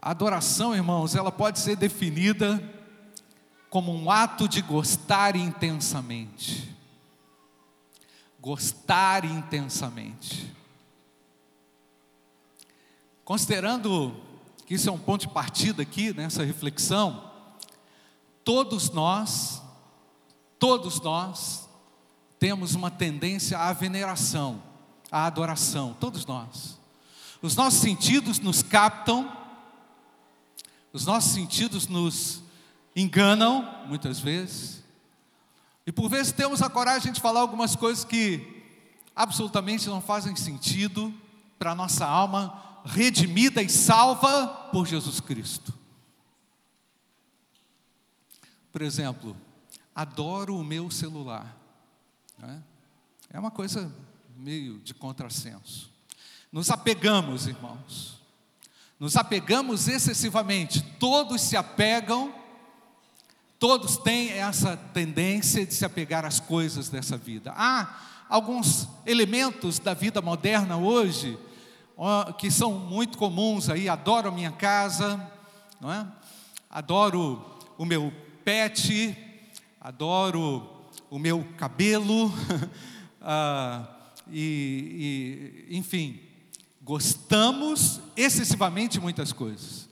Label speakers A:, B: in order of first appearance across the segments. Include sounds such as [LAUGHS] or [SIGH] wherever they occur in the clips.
A: A adoração, irmãos, ela pode ser definida como um ato de gostar intensamente. Gostar intensamente. Considerando que isso é um ponto de partida aqui nessa reflexão, todos nós, todos nós, temos uma tendência à veneração, à adoração, todos nós. Os nossos sentidos nos captam, os nossos sentidos nos enganam, muitas vezes, e por vezes temos a coragem de falar algumas coisas que absolutamente não fazem sentido para a nossa alma redimida e salva por Jesus Cristo. Por exemplo, adoro o meu celular. Né? É uma coisa meio de contrassenso. Nos apegamos, irmãos. Nos apegamos excessivamente. Todos se apegam, todos têm essa tendência de se apegar às coisas dessa vida. Há alguns elementos da vida moderna hoje que são muito comuns aí. Adoro a minha casa, não é? Adoro o meu pet, adoro o meu cabelo, [LAUGHS] ah, e, e, enfim, gostamos excessivamente de muitas coisas.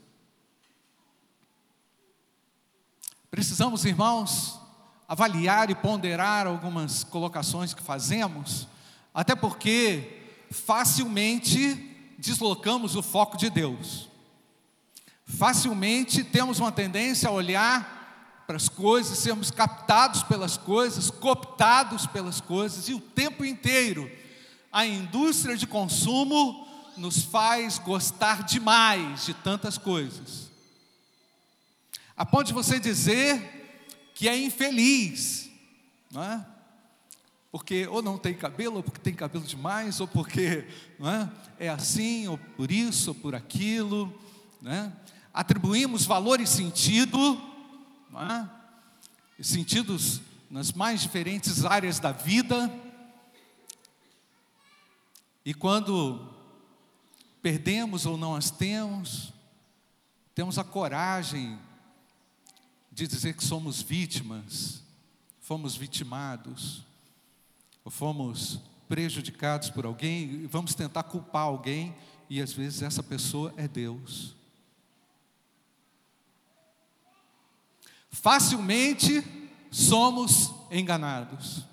A: Precisamos, irmãos, avaliar e ponderar algumas colocações que fazemos, até porque facilmente deslocamos o foco de Deus. Facilmente temos uma tendência a olhar para as coisas, sermos captados pelas coisas, cooptados pelas coisas, e o tempo inteiro a indústria de consumo nos faz gostar demais de tantas coisas. A ponto de você dizer que é infeliz, não é? Porque ou não tem cabelo, ou porque tem cabelo demais, ou porque não é, é assim, ou por isso, ou por aquilo, né? Atribuímos valor e sentido é? sentidos nas mais diferentes áreas da vida. E quando perdemos ou não as temos, temos a coragem de dizer que somos vítimas, fomos vitimados, ou fomos prejudicados por alguém, e vamos tentar culpar alguém, e às vezes essa pessoa é Deus. Facilmente somos enganados.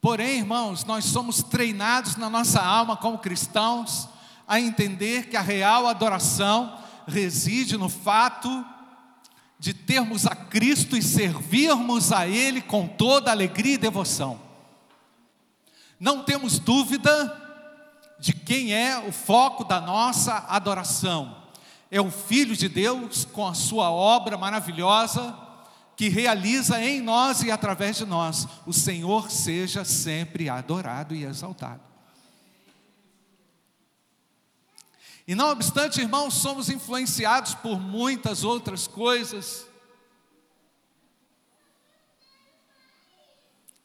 A: Porém, irmãos, nós somos treinados na nossa alma como cristãos a entender que a real adoração reside no fato de termos a Cristo e servirmos a Ele com toda alegria e devoção. Não temos dúvida de quem é o foco da nossa adoração. É o Filho de Deus com a sua obra maravilhosa que realiza em nós e através de nós. O Senhor seja sempre adorado e exaltado. E não obstante, irmãos, somos influenciados por muitas outras coisas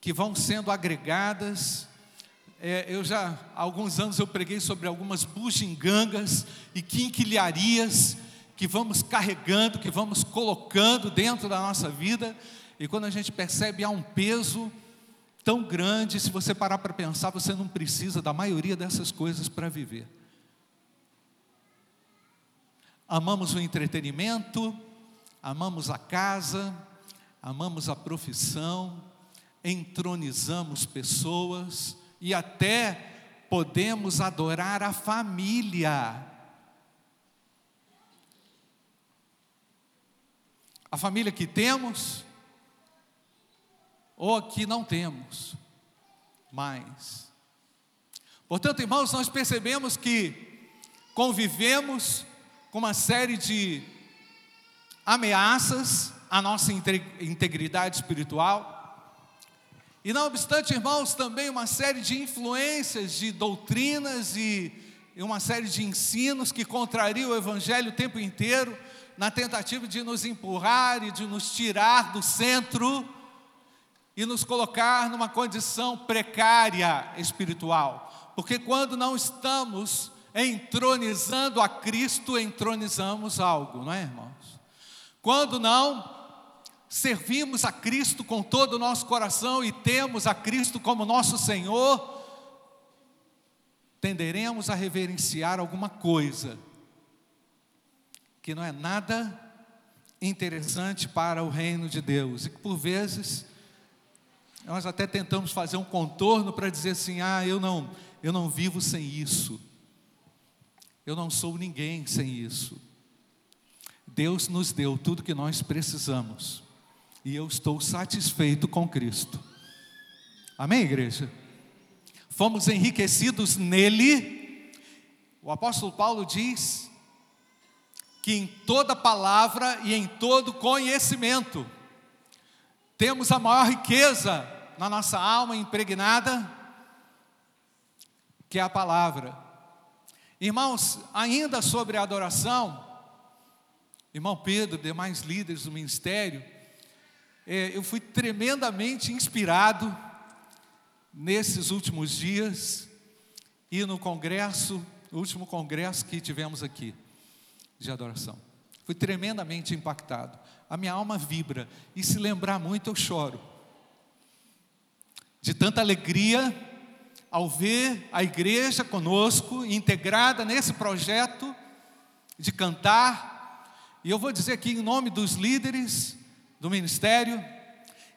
A: que vão sendo agregadas. É, eu já há alguns anos eu preguei sobre algumas bugigangas e quinquilharias que vamos carregando, que vamos colocando dentro da nossa vida, e quando a gente percebe há um peso tão grande, se você parar para pensar, você não precisa da maioria dessas coisas para viver. Amamos o entretenimento, amamos a casa, amamos a profissão, entronizamos pessoas e até podemos adorar a família. A família que temos ou a que não temos mais. Portanto, irmãos, nós percebemos que convivemos com uma série de ameaças à nossa integridade espiritual. E não obstante, irmãos, também uma série de influências de doutrinas e, uma série de ensinos que contrariam o evangelho o tempo inteiro na tentativa de nos empurrar e de nos tirar do centro e nos colocar numa condição precária espiritual. Porque quando não estamos entronizando a Cristo, entronizamos algo, não é, irmãos? Quando não servimos a Cristo com todo o nosso coração e temos a Cristo como nosso Senhor, tenderemos a reverenciar alguma coisa que não é nada interessante para o reino de Deus e que por vezes nós até tentamos fazer um contorno para dizer assim: "Ah, eu não, eu não vivo sem isso. Eu não sou ninguém sem isso." Deus nos deu tudo que nós precisamos. E eu estou satisfeito com Cristo. Amém, igreja? Fomos enriquecidos nele. O apóstolo Paulo diz que em toda palavra e em todo conhecimento temos a maior riqueza na nossa alma impregnada, que é a palavra. Irmãos, ainda sobre a adoração, irmão Pedro, demais líderes do ministério, é, eu fui tremendamente inspirado nesses últimos dias e no congresso, o último congresso que tivemos aqui de adoração. Fui tremendamente impactado. A minha alma vibra e se lembrar muito eu choro. De tanta alegria ao ver a igreja conosco, integrada nesse projeto de cantar. E eu vou dizer aqui em nome dos líderes do ministério,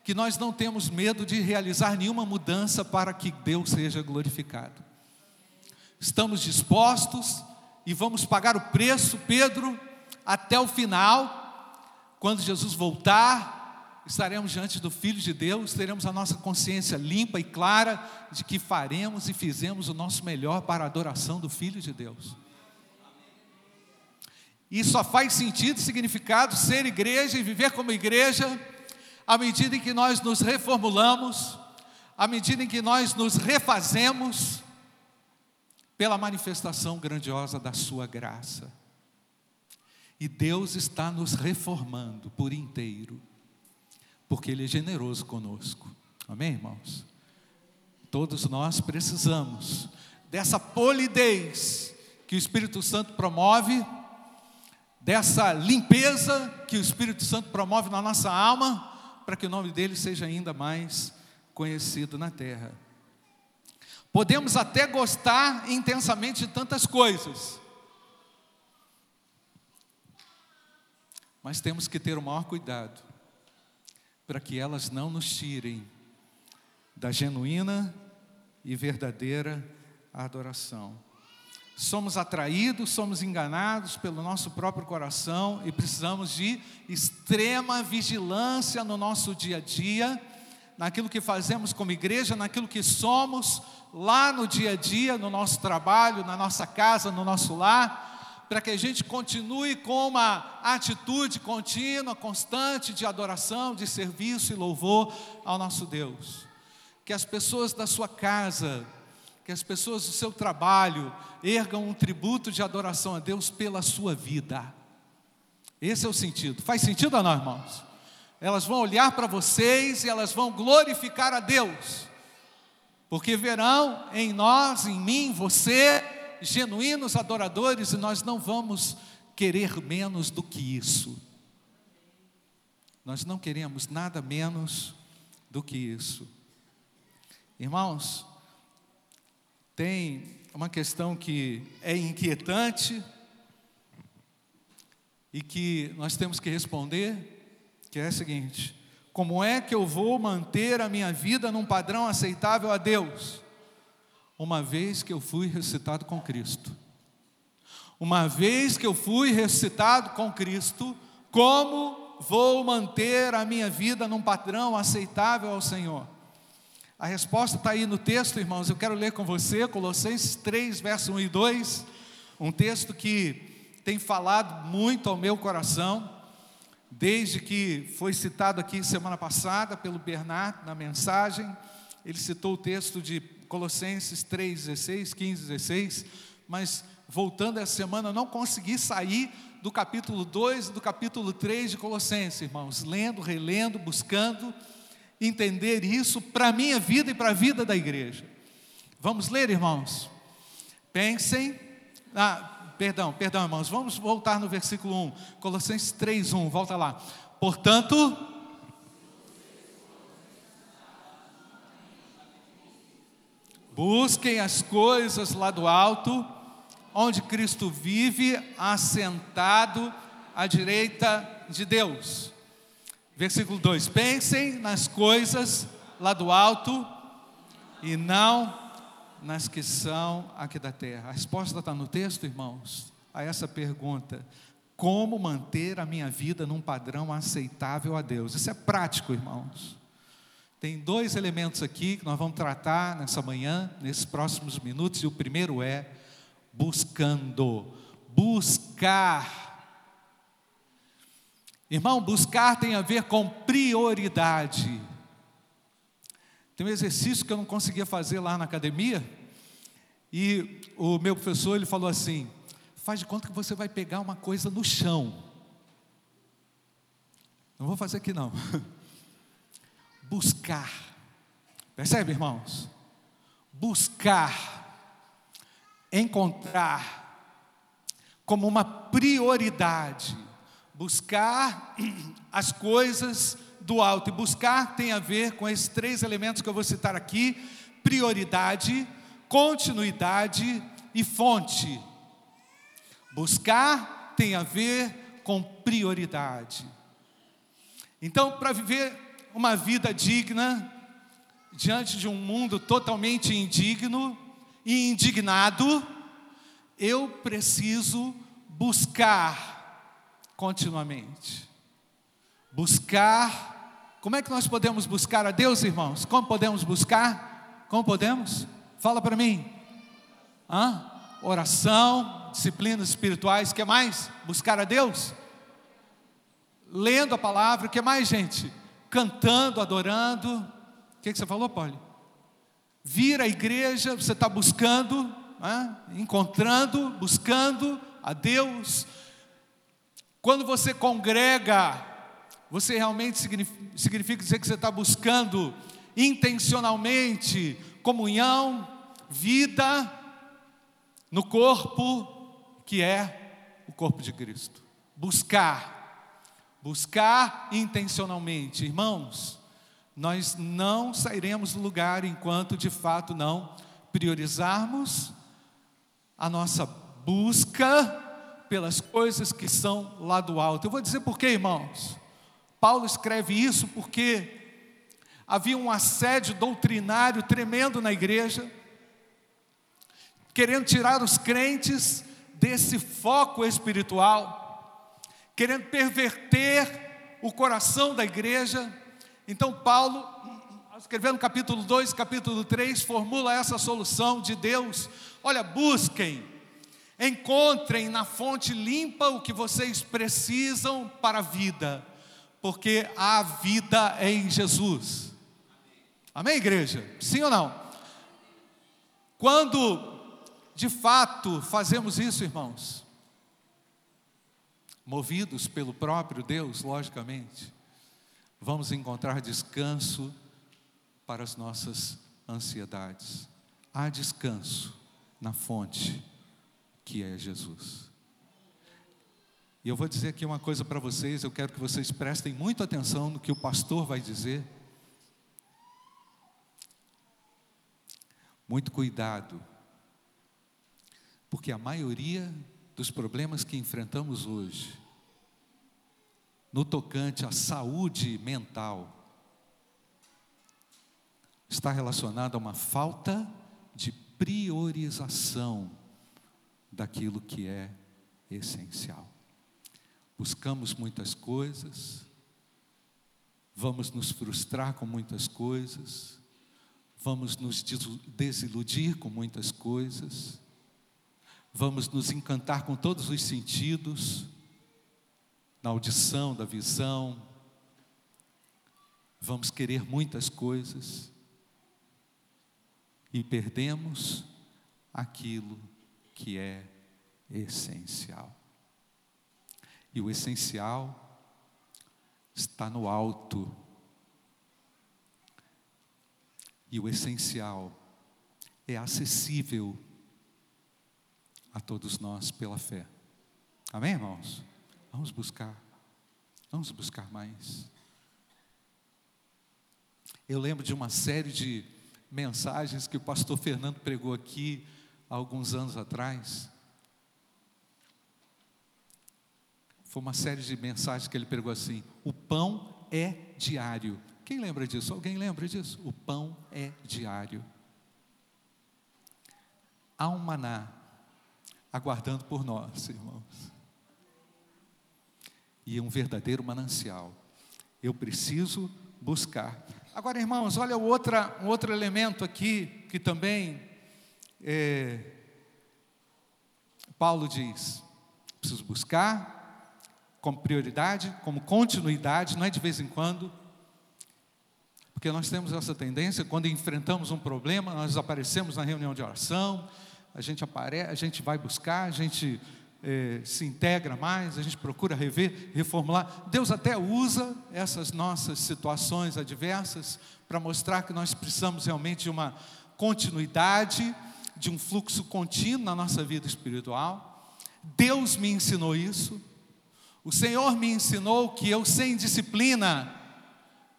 A: que nós não temos medo de realizar nenhuma mudança para que Deus seja glorificado. Estamos dispostos e vamos pagar o preço, Pedro, até o final. Quando Jesus voltar, estaremos diante do Filho de Deus, teremos a nossa consciência limpa e clara de que faremos e fizemos o nosso melhor para a adoração do Filho de Deus. E só faz sentido e significado ser igreja e viver como igreja à medida em que nós nos reformulamos, à medida em que nós nos refazemos pela manifestação grandiosa da Sua graça. E Deus está nos reformando por inteiro, porque Ele é generoso conosco. Amém, irmãos? Todos nós precisamos dessa polidez que o Espírito Santo promove dessa limpeza que o Espírito Santo promove na nossa alma, para que o nome dele seja ainda mais conhecido na terra. Podemos até gostar intensamente de tantas coisas, mas temos que ter o maior cuidado para que elas não nos tirem da genuína e verdadeira adoração. Somos atraídos, somos enganados pelo nosso próprio coração e precisamos de extrema vigilância no nosso dia a dia, naquilo que fazemos como igreja, naquilo que somos lá no dia a dia, no nosso trabalho, na nossa casa, no nosso lar, para que a gente continue com uma atitude contínua, constante de adoração, de serviço e louvor ao nosso Deus. Que as pessoas da sua casa, que as pessoas do seu trabalho ergam um tributo de adoração a Deus pela sua vida. Esse é o sentido. Faz sentido ou não, irmãos? Elas vão olhar para vocês e elas vão glorificar a Deus, porque verão em nós, em mim, você, genuínos adoradores, e nós não vamos querer menos do que isso. Nós não queremos nada menos do que isso. Irmãos, tem uma questão que é inquietante e que nós temos que responder, que é a seguinte: como é que eu vou manter a minha vida num padrão aceitável a Deus? Uma vez que eu fui ressuscitado com Cristo. Uma vez que eu fui ressuscitado com Cristo, como vou manter a minha vida num padrão aceitável ao Senhor? A resposta está aí no texto, irmãos. Eu quero ler com você Colossenses 3, verso 1 e 2. Um texto que tem falado muito ao meu coração, desde que foi citado aqui semana passada pelo Bernard na mensagem. Ele citou o texto de Colossenses 3, 16, 15, 16. Mas voltando essa semana, não consegui sair do capítulo 2 e do capítulo 3 de Colossenses, irmãos. Lendo, relendo, buscando entender isso para a minha vida e para a vida da igreja. Vamos ler, irmãos? Pensem Ah, perdão, perdão, irmãos. Vamos voltar no versículo 1. Colossenses 3, 1. Volta lá. Portanto, busquem as coisas lá do alto, onde Cristo vive, assentado à direita de Deus. Versículo 2: Pensem nas coisas lá do alto e não nas que são aqui da terra. A resposta está no texto, irmãos, a essa pergunta: como manter a minha vida num padrão aceitável a Deus? Isso é prático, irmãos. Tem dois elementos aqui que nós vamos tratar nessa manhã, nesses próximos minutos, e o primeiro é buscando, buscar. Irmão, buscar tem a ver com prioridade. Tem um exercício que eu não conseguia fazer lá na academia, e o meu professor ele falou assim: faz de conta que você vai pegar uma coisa no chão. Não vou fazer aqui não. [LAUGHS] Buscar. Percebe, irmãos? Buscar, encontrar como uma prioridade. Buscar [CLEARS THROAT] as coisas do alto. E buscar tem a ver com esses três elementos que eu vou citar aqui: prioridade, continuidade e fonte. Buscar tem a ver com prioridade. Então, para viver uma vida digna, diante de um mundo totalmente indigno e indignado, eu preciso buscar continuamente. Buscar, como é que nós podemos buscar a Deus, irmãos? Como podemos buscar? Como podemos? Fala para mim. Hã? Oração, disciplinas espirituais, que mais? Buscar a Deus? Lendo a palavra, que mais, gente? Cantando, adorando. O que, que você falou, Paulo? Vir à igreja, você está buscando, encontrando, buscando a Deus. Quando você congrega, você realmente significa, significa dizer que você está buscando intencionalmente comunhão, vida no corpo que é o corpo de Cristo. Buscar, buscar intencionalmente, irmãos. Nós não sairemos do lugar enquanto de fato não priorizarmos a nossa busca pelas coisas que são lá do alto. Eu vou dizer por quê, irmãos. Paulo escreve isso porque havia um assédio doutrinário tremendo na igreja, querendo tirar os crentes desse foco espiritual, querendo perverter o coração da igreja. Então, Paulo, escrevendo capítulo 2, capítulo 3, formula essa solução de Deus: olha, busquem, encontrem na fonte limpa o que vocês precisam para a vida, porque a vida é em Jesus. Amém, igreja? Sim ou não? Quando de fato fazemos isso, irmãos, movidos pelo próprio Deus, logicamente, vamos encontrar descanso para as nossas ansiedades. Há descanso na fonte que é Jesus. E eu vou dizer aqui uma coisa para vocês, eu quero que vocês prestem muita atenção no que o pastor vai dizer. Muito cuidado, porque a maioria dos problemas que enfrentamos hoje, no tocante à saúde mental, está relacionado a uma falta de priorização daquilo que é essencial. Buscamos muitas coisas, vamos nos frustrar com muitas coisas, vamos nos desiludir com muitas coisas, vamos nos encantar com todos os sentidos, na audição, da visão, vamos querer muitas coisas. E perdemos aquilo que é essencial. E o essencial está no alto. E o essencial é acessível a todos nós pela fé. Amém, irmãos? Vamos buscar, vamos buscar mais. Eu lembro de uma série de mensagens que o pastor Fernando pregou aqui há alguns anos atrás. Foi uma série de mensagens que ele pregou assim: o pão é diário. Quem lembra disso? Alguém lembra disso? O pão é diário. Há um maná aguardando por nós, irmãos. E um verdadeiro manancial. Eu preciso buscar. Agora, irmãos, olha outra, um outro elemento aqui que também é, Paulo diz: preciso buscar como prioridade, como continuidade, não é de vez em quando, porque nós temos essa tendência, quando enfrentamos um problema, nós aparecemos na reunião de oração, a gente aparece, a gente vai buscar, a gente é, se integra mais, a gente procura rever, reformular. Deus até usa essas nossas situações adversas para mostrar que nós precisamos realmente de uma continuidade, de um fluxo contínuo na nossa vida espiritual. Deus me ensinou isso. O Senhor me ensinou que eu, sem disciplina,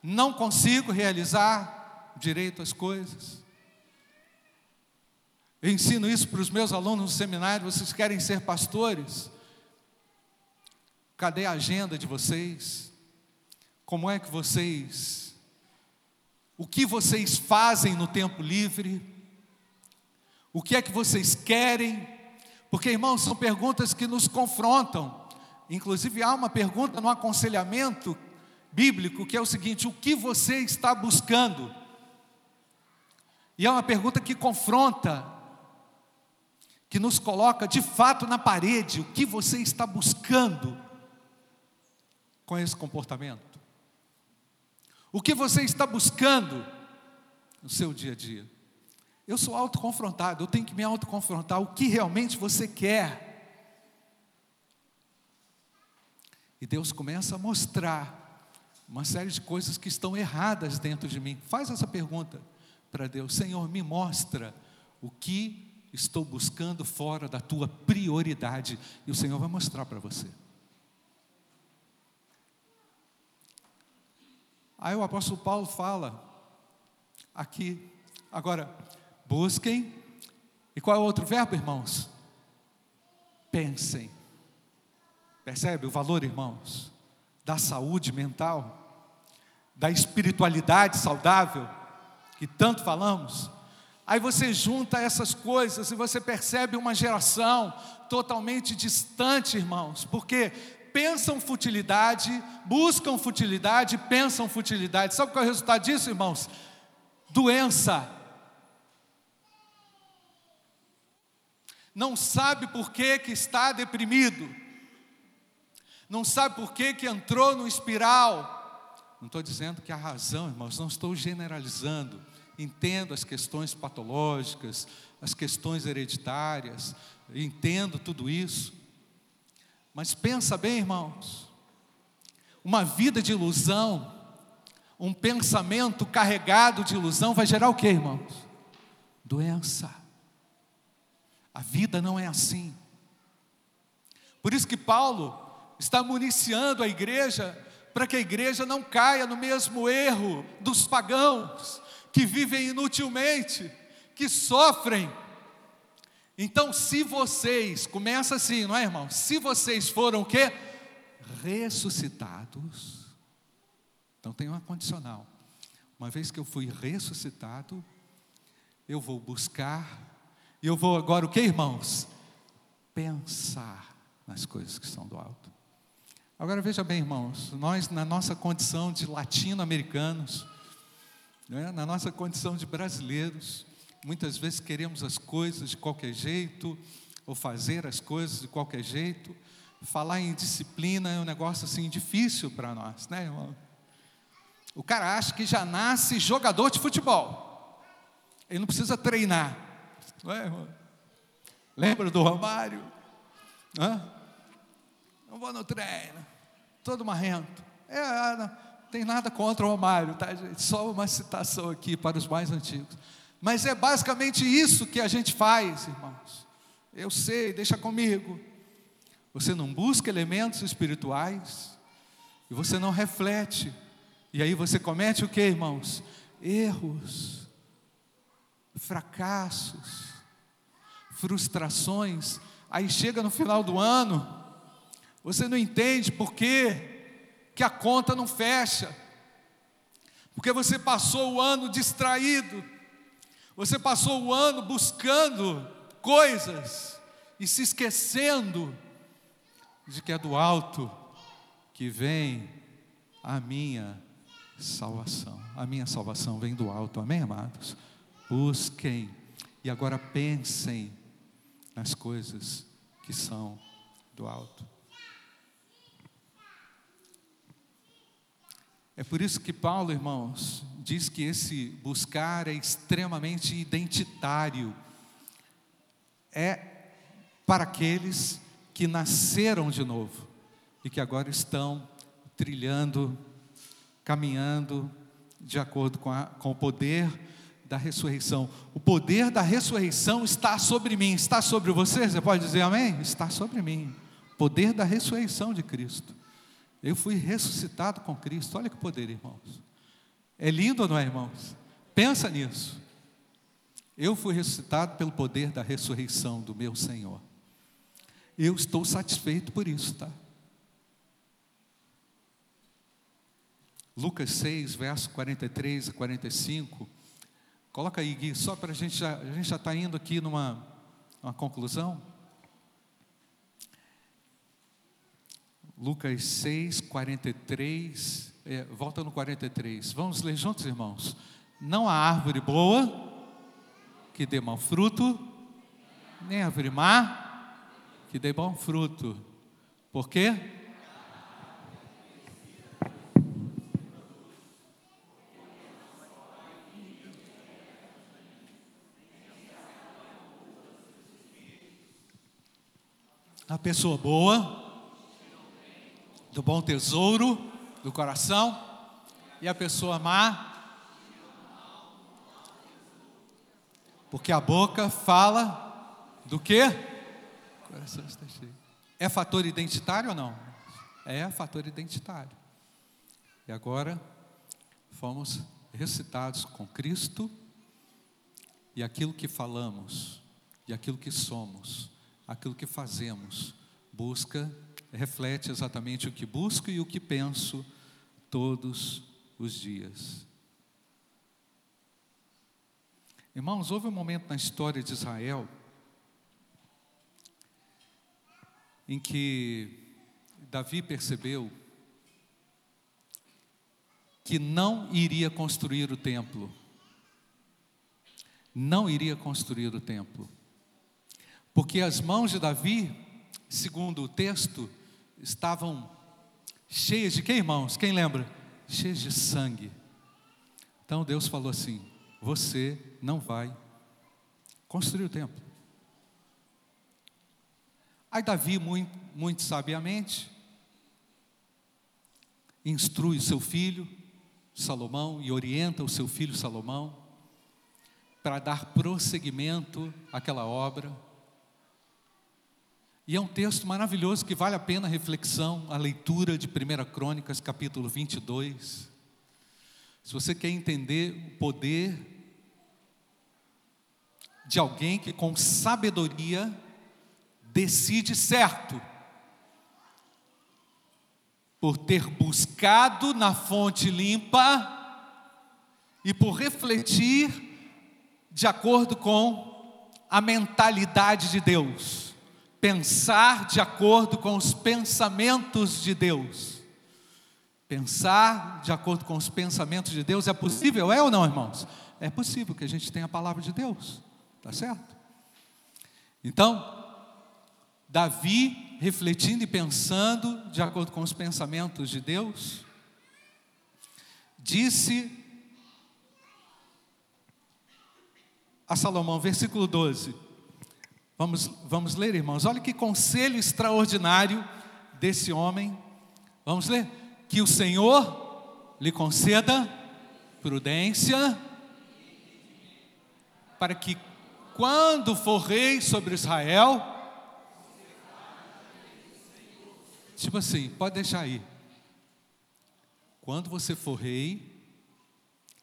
A: não consigo realizar direito as coisas. Eu ensino isso para os meus alunos no seminário. Vocês querem ser pastores? Cadê a agenda de vocês? Como é que vocês. O que vocês fazem no tempo livre? O que é que vocês querem? Porque, irmãos, são perguntas que nos confrontam. Inclusive, há uma pergunta no aconselhamento bíblico que é o seguinte: o que você está buscando? E é uma pergunta que confronta que nos coloca de fato na parede o que você está buscando com esse comportamento. O que você está buscando no seu dia a dia. Eu sou autoconfrontado, eu tenho que me autoconfrontar o que realmente você quer. E Deus começa a mostrar uma série de coisas que estão erradas dentro de mim. Faz essa pergunta para Deus: Senhor, me mostra o que estou buscando fora da tua prioridade. E o Senhor vai mostrar para você. Aí o apóstolo Paulo fala aqui, agora, busquem, e qual é o outro verbo, irmãos? Pensem. Percebe o valor, irmãos, da saúde mental, da espiritualidade saudável, que tanto falamos? Aí você junta essas coisas e você percebe uma geração totalmente distante, irmãos, porque pensam futilidade, buscam futilidade, pensam futilidade. Sabe qual é o resultado disso, irmãos? Doença. Não sabe por que, que está deprimido, não sabe por que, que entrou no espiral. Não estou dizendo que a razão, irmãos, não estou generalizando entendo as questões patológicas, as questões hereditárias, entendo tudo isso. Mas pensa bem, irmãos, uma vida de ilusão, um pensamento carregado de ilusão vai gerar o que, irmãos? Doença. A vida não é assim. Por isso que Paulo está municiando a igreja para que a igreja não caia no mesmo erro dos pagãos, que vivem inutilmente, que sofrem. Então, se vocês, começa assim, não é, irmão? Se vocês foram o quê? Ressuscitados. Então tem uma condicional. Uma vez que eu fui ressuscitado, eu vou buscar, e eu vou agora o que, irmãos? Pensar nas coisas que são do alto. Agora veja bem, irmãos, nós na nossa condição de latino-americanos, é? na nossa condição de brasileiros, muitas vezes queremos as coisas de qualquer jeito, ou fazer as coisas de qualquer jeito. Falar em disciplina é um negócio assim difícil para nós, né, irmão? O cara acha que já nasce jogador de futebol, ele não precisa treinar, não é, irmão? Lembra do Romário? Hã? Não vou no treino, todo marrento. É, não tem nada contra o Romário, tá, gente? Só uma citação aqui para os mais antigos. Mas é basicamente isso que a gente faz, irmãos. eu sei, deixa comigo. Você não busca elementos espirituais e você não reflete. E aí você comete o que, irmãos? Erros, fracassos, frustrações. Aí chega no final do ano, você não entende por quê que a conta não fecha. Porque você passou o ano distraído, você passou o ano buscando coisas e se esquecendo de que é do alto que vem a minha salvação. A minha salvação vem do alto, amém, amados? Busquem e agora pensem nas coisas que são do alto. É por isso que Paulo, irmãos, diz que esse buscar é extremamente identitário. É para aqueles que nasceram de novo e que agora estão trilhando, caminhando de acordo com, a, com o poder da ressurreição. O poder da ressurreição está sobre mim, está sobre você? Você pode dizer amém? Está sobre mim. Poder da ressurreição de Cristo. Eu fui ressuscitado com Cristo. Olha que poder, irmãos. É lindo não é, irmãos? Pensa nisso. Eu fui ressuscitado pelo poder da ressurreição do meu Senhor. Eu estou satisfeito por isso, tá? Lucas 6, verso 43 a 45. Coloca aí, Gui, só para a gente já, a gente já está indo aqui numa uma conclusão. Lucas 6, 43, é, volta no 43. Vamos ler juntos, irmãos. Não há árvore boa que dê mau fruto, nem árvore má que dê bom fruto. Por quê? A pessoa boa do bom tesouro do coração e a pessoa má. Porque a boca fala do quê? O coração está cheio. É fator identitário ou não? É fator identitário. E agora fomos recitados com Cristo e aquilo que falamos, e aquilo que somos, aquilo que fazemos, busca reflete exatamente o que busco e o que penso todos os dias. Irmãos, houve um momento na história de Israel em que Davi percebeu que não iria construir o templo. Não iria construir o templo. Porque as mãos de Davi, segundo o texto, estavam cheias de quem, irmãos? Quem lembra? Cheias de sangue. Então Deus falou assim: Você não vai construir o templo. Aí Davi, muito, muito sabiamente, instrui seu filho Salomão e orienta o seu filho Salomão para dar prosseguimento àquela obra e é um texto maravilhoso que vale a pena a reflexão, a leitura de 1 Crônicas, capítulo 22. Se você quer entender o poder de alguém que com sabedoria decide certo, por ter buscado na fonte limpa e por refletir de acordo com a mentalidade de Deus pensar de acordo com os pensamentos de Deus. Pensar de acordo com os pensamentos de Deus é possível, é ou não, irmãos? É possível que a gente tenha a palavra de Deus, tá certo? Então, Davi, refletindo e pensando de acordo com os pensamentos de Deus, disse a Salomão, versículo 12: Vamos, vamos ler, irmãos. Olha que conselho extraordinário desse homem. Vamos ler. Que o Senhor lhe conceda prudência para que quando for rei sobre Israel. Tipo assim, pode deixar aí. Quando você for rei,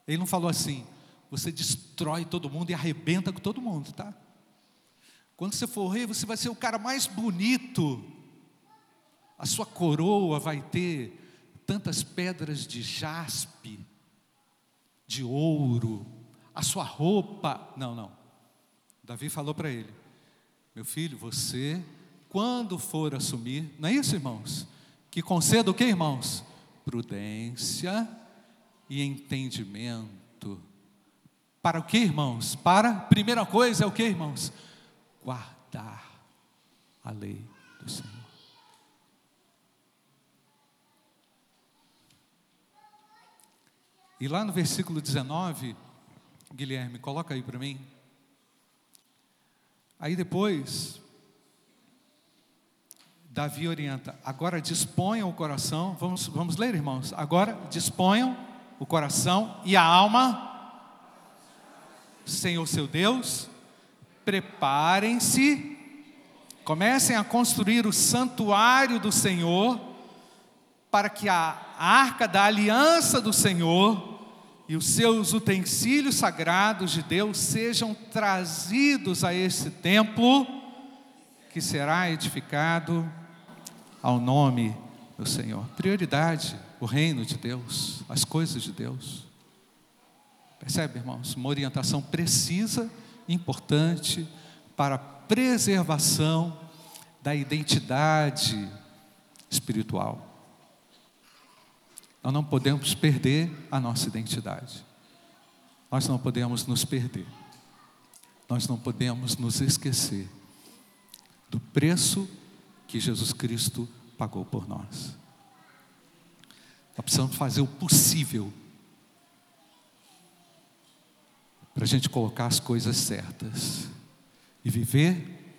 A: ele não falou assim, você destrói todo mundo e arrebenta com todo mundo, tá? Quando você for rei, você vai ser o cara mais bonito. A sua coroa vai ter tantas pedras de jaspe, de ouro. A sua roupa. Não, não. Davi falou para ele: Meu filho, você, quando for assumir, não é isso, irmãos? Que conceda o que, irmãos? Prudência e entendimento. Para o que, irmãos? Para, primeira coisa é o que, irmãos? Guardar a lei do Senhor. E lá no versículo 19, Guilherme, coloca aí para mim. Aí depois, Davi orienta, agora disponham o coração, vamos, vamos ler, irmãos. Agora disponham o coração e a alma, Senhor seu Deus, preparem-se, comecem a construir o santuário do Senhor, para que a arca da aliança do Senhor e os seus utensílios sagrados de Deus sejam trazidos a esse templo que será edificado ao nome do Senhor. Prioridade, o reino de Deus, as coisas de Deus. Percebe, irmãos? Uma orientação precisa importante para a preservação da identidade espiritual. Nós não podemos perder a nossa identidade. Nós não podemos nos perder. Nós não podemos nos esquecer do preço que Jesus Cristo pagou por nós. Nós precisamos fazer o possível para a gente colocar as coisas certas e viver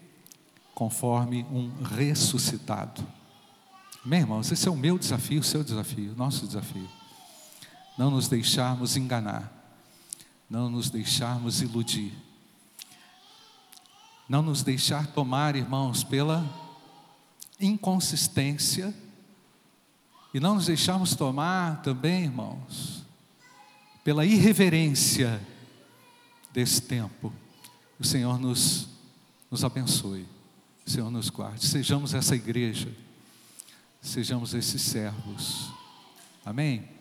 A: conforme um ressuscitado. Amém, irmãos? Esse é o meu desafio, o seu desafio, o nosso desafio. Não nos deixarmos enganar, não nos deixarmos iludir, não nos deixar tomar, irmãos, pela inconsistência e não nos deixarmos tomar também, irmãos, pela irreverência desse tempo. O Senhor nos, nos abençoe, o Senhor nos guarde. Sejamos essa igreja, sejamos esses servos. Amém?